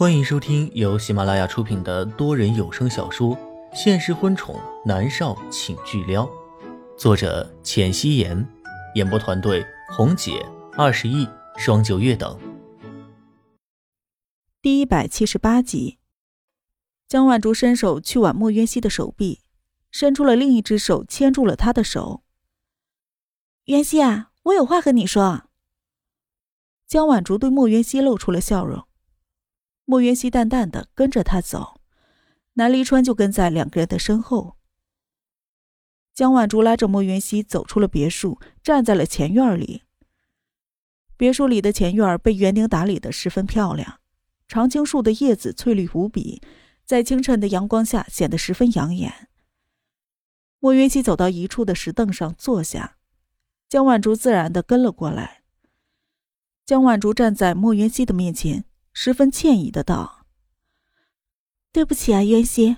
欢迎收听由喜马拉雅出品的多人有声小说《现实婚宠男少请巨撩》，作者：浅汐颜，演播团队：红姐、二十亿、双九月等。第一百七十八集，江晚竹伸手去挽莫渊熙的手臂，伸出了另一只手牵住了他的手。渊熙啊，我有话和你说。江晚竹对莫渊熙露出了笑容。莫云熙淡淡的跟着他走，南离川就跟在两个人的身后。江晚竹拉着莫云熙走出了别墅，站在了前院里。别墅里的前院被园丁打理的十分漂亮，常青树的叶子翠绿无比，在清晨的阳光下显得十分养眼。莫云熙走到一处的石凳上坐下，江晚竹自然的跟了过来。江晚竹站在莫云熙的面前。十分歉意的道：“对不起啊，渊熙，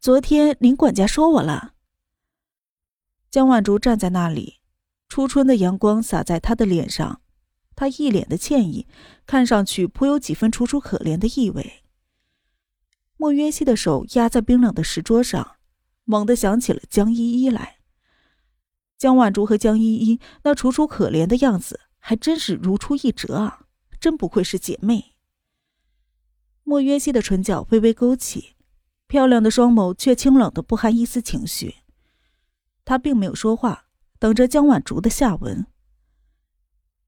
昨天林管家说我了。”江婉竹站在那里，初春的阳光洒在她的脸上，她一脸的歉意，看上去颇有几分楚楚可怜的意味。莫渊熙的手压在冰冷的石桌上，猛地想起了江依依来。江婉竹和江依依那楚楚可怜的样子，还真是如出一辙啊！真不愧是姐妹。莫约西的唇角微微勾起，漂亮的双眸却清冷的不含一丝情绪。他并没有说话，等着江晚竹的下文。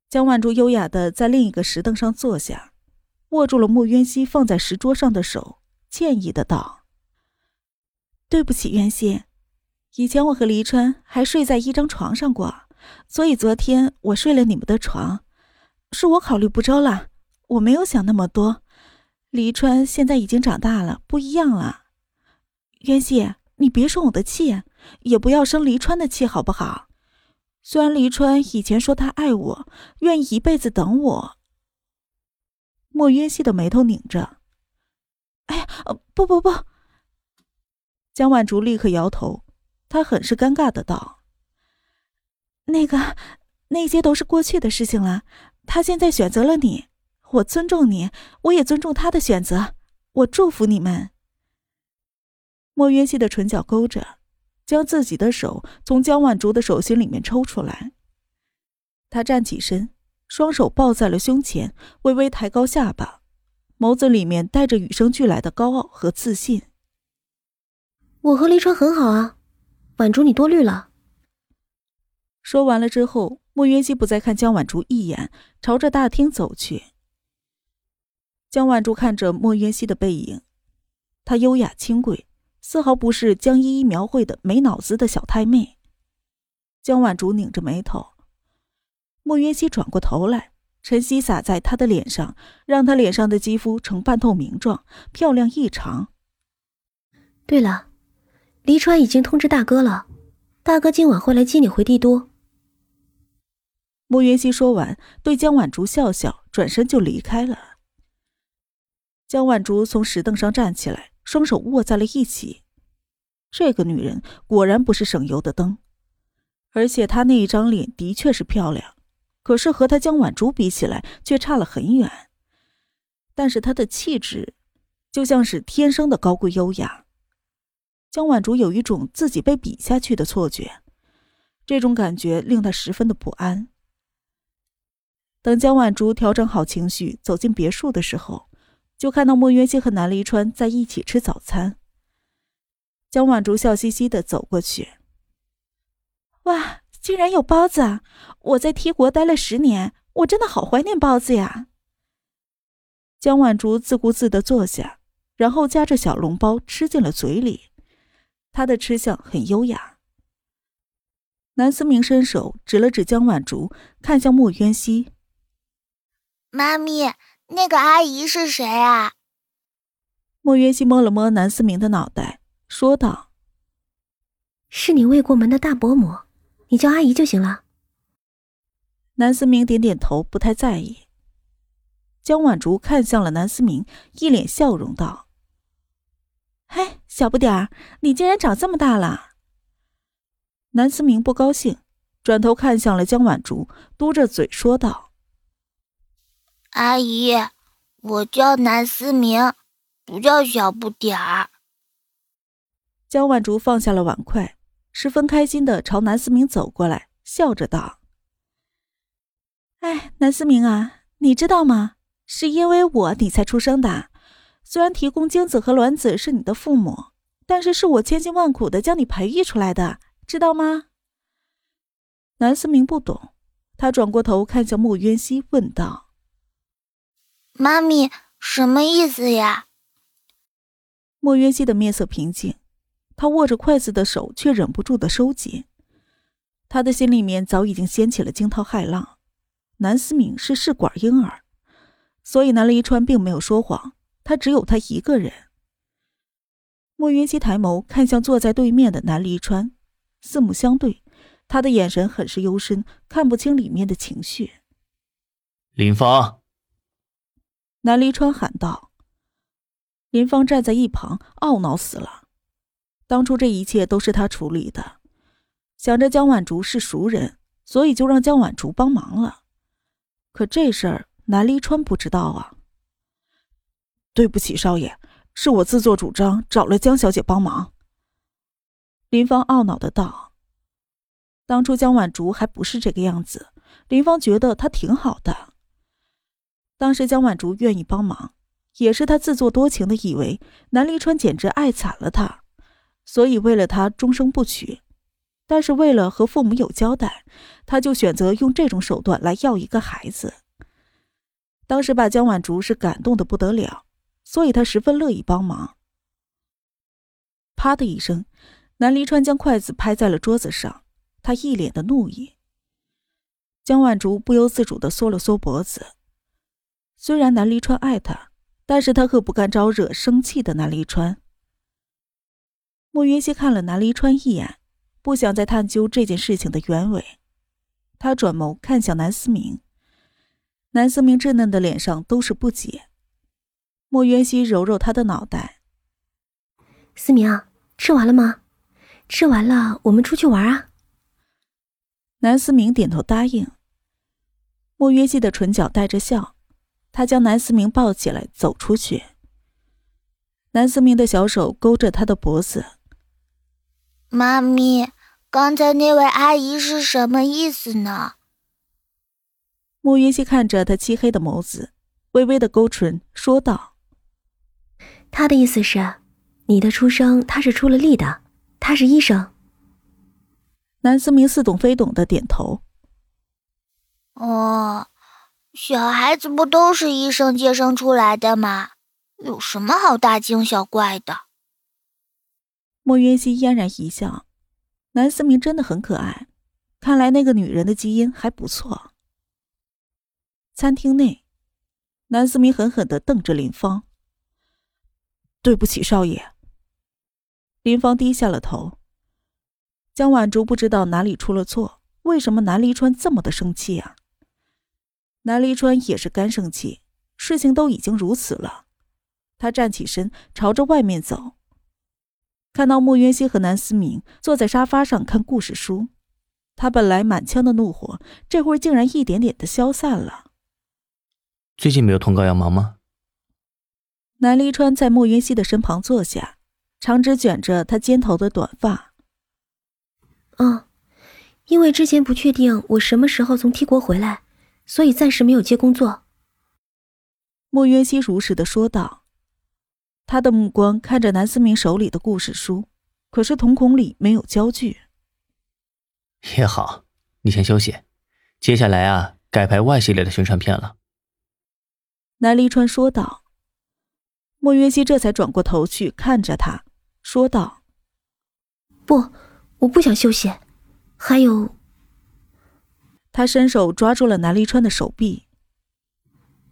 江晚竹优雅的在另一个石凳上坐下，握住了莫渊熙放在石桌上的手，歉意的道：“对不起，渊熙，以前我和黎川还睡在一张床上过，所以昨天我睡了你们的床，是我考虑不周了，我没有想那么多。”黎川现在已经长大了，不一样了。渊熙，你别生我的气，也不要生黎川的气，好不好？虽然黎川以前说他爱我，愿意一辈子等我。莫渊熙的眉头拧着。哎呀，不不不！江婉竹立刻摇头，她很是尴尬的道：“那个，那些都是过去的事情了。他现在选择了你。”我尊重你，我也尊重他的选择。我祝福你们。莫渊熙的唇角勾着，将自己的手从江晚竹的手心里面抽出来。他站起身，双手抱在了胸前，微微抬高下巴，眸子里面带着与生俱来的高傲和自信。我和黎川很好啊，婉竹你多虑了。说完了之后，莫渊熙不再看江晚竹一眼，朝着大厅走去。江晚竹看着莫渊熙的背影，她优雅清贵，丝毫不是江依依描绘的没脑子的小太妹。江晚竹拧着眉头，莫渊熙转过头来，晨曦洒在她的脸上，让她脸上的肌肤呈半透明状，漂亮异常。对了，黎川已经通知大哥了，大哥今晚会来接你回帝都。莫渊熙说完，对江晚竹笑笑，转身就离开了。江晚竹从石凳上站起来，双手握在了一起。这个女人果然不是省油的灯，而且她那一张脸的确是漂亮，可是和她江晚竹比起来却差了很远。但是她的气质，就像是天生的高贵优雅。江晚竹有一种自己被比下去的错觉，这种感觉令她十分的不安。等江晚竹调整好情绪，走进别墅的时候。就看到莫渊熙和南离川在一起吃早餐。江晚竹笑嘻嘻的走过去。哇，竟然有包子！啊我在 T 国待了十年，我真的好怀念包子呀。江晚竹自顾自的坐下，然后夹着小笼包吃进了嘴里，她的吃相很优雅。南思明伸手指了指江晚竹，看向莫渊熙：“妈咪。”那个阿姨是谁啊？莫渊熙摸了摸南思明的脑袋，说道：“是你未过门的大伯母，你叫阿姨就行了。”南思明点点头，不太在意。江晚竹看向了南思明，一脸笑容道：“嘿，小不点儿，你竟然长这么大了！”南思明不高兴，转头看向了江晚竹，嘟着嘴说道。阿姨，我叫南思明，不叫小不点儿。江晚竹放下了碗筷，十分开心的朝南思明走过来，笑着道：“哎，南思明啊，你知道吗？是因为我你才出生的。虽然提供精子和卵子是你的父母，但是是我千辛万苦的将你培育出来的，知道吗？”南思明不懂，他转过头看向莫渊熙，问道。妈咪，什么意思呀？莫渊熙的面色平静，他握着筷子的手却忍不住的收紧。他的心里面早已经掀起了惊涛骇浪。南思敏是试管婴儿，所以南离川并没有说谎，他只有他一个人。莫渊熙抬眸看向坐在对面的南离川，四目相对，他的眼神很是幽深，看不清里面的情绪。林芳。南离川喊道：“林芳站在一旁，懊恼死了。当初这一切都是他处理的，想着江晚竹是熟人，所以就让江晚竹帮忙了。可这事儿南离川不知道啊。对不起，少爷，是我自作主张找了江小姐帮忙。”林芳懊恼的道：“当初江晚竹还不是这个样子，林芳觉得她挺好的。”当时江晚竹愿意帮忙，也是他自作多情的以为南离川简直爱惨了他，所以为了他终生不娶。但是为了和父母有交代，他就选择用这种手段来要一个孩子。当时把江晚竹是感动的不得了，所以他十分乐意帮忙。啪的一声，南离川将筷子拍在了桌子上，他一脸的怒意。江晚竹不由自主的缩了缩脖子。虽然南离川爱他，但是他可不敢招惹生气的南离川。莫云熙看了南离川一眼，不想再探究这件事情的原委。他转眸看向南思明，南思明稚嫩的脸上都是不解。莫云熙揉揉他的脑袋：“思明，吃完了吗？吃完了，我们出去玩啊。”南思明点头答应。莫云熙的唇角带着笑。他将南思明抱起来，走出去。南思明的小手勾着他的脖子。妈咪，刚才那位阿姨是什么意思呢？慕云熙看着他漆黑的眸子，微微的勾唇，说道：“他的意思是，你的出生他是出了力的，他是医生。”南思明似懂非懂的点头。哦。小孩子不都是医生接生出来的吗？有什么好大惊小怪的？莫云熙嫣然一笑，南思明真的很可爱，看来那个女人的基因还不错。餐厅内，南思明狠狠的瞪着林芳。对不起，少爷。林芳低下了头。江晚竹不知道哪里出了错，为什么南离川这么的生气啊？南离川也是干生气，事情都已经如此了，他站起身，朝着外面走。看到莫云熙和南思明坐在沙发上看故事书，他本来满腔的怒火，这会儿竟然一点点的消散了。最近没有通告要忙吗？南离川在莫云熙的身旁坐下，长指卷着他肩头的短发。嗯，因为之前不确定我什么时候从 T 国回来。所以暂时没有接工作。莫渊熙如实的说道，他的目光看着南思明手里的故事书，可是瞳孔里没有焦距。也好，你先休息，接下来啊，改拍 Y 系列的宣传片了。南离川说道。莫渊熙这才转过头去看着他，说道：“不，我不想休息，还有。”他伸手抓住了南离川的手臂。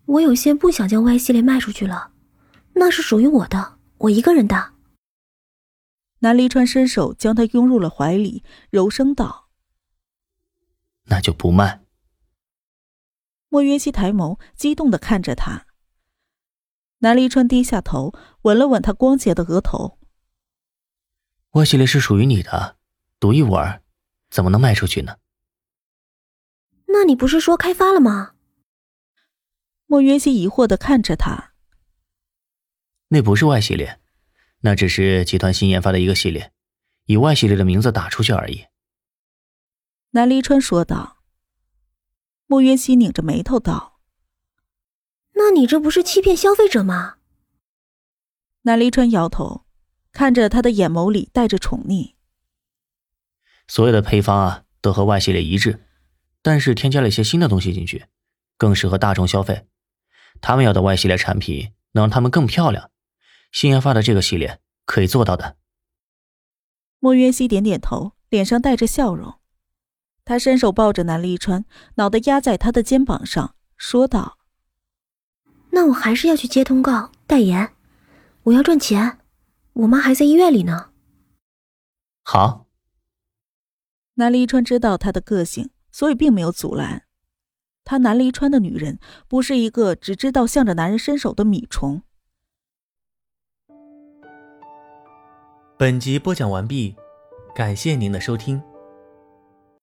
我有些不想将 Y 系列卖出去了，那是属于我的，我一个人的。南离川伸手将他拥入了怀里，柔声道：“那就不卖。”莫云熙抬眸，激动的看着他。南离川低下头，吻了吻他光洁的额头。Y 系列是属于你的，独一无二，怎么能卖出去呢？那你不是说开发了吗？莫约西疑惑的看着他。那不是 Y 系列，那只是集团新研发的一个系列，以 Y 系列的名字打出去而已。南离川说道。莫约西拧着眉头道：“那你这不是欺骗消费者吗？”南离川摇头，看着他的眼眸里带着宠溺。所有的配方啊，都和 Y 系列一致，但是添加了一些新的东西进去，更适合大众消费。他们要的 Y 系列产品能让他们更漂亮，新研发的这个系列可以做到的。莫约西点点头，脸上带着笑容。他伸手抱着南立川，脑袋压在他的肩膀上，说道：“那我还是要去接通告代言，我要赚钱。我妈还在医院里呢。”好。南立川知道他的个性，所以并没有阻拦。他南离川的女人不是一个只知道向着男人伸手的米虫。本集播讲完毕，感谢您的收听。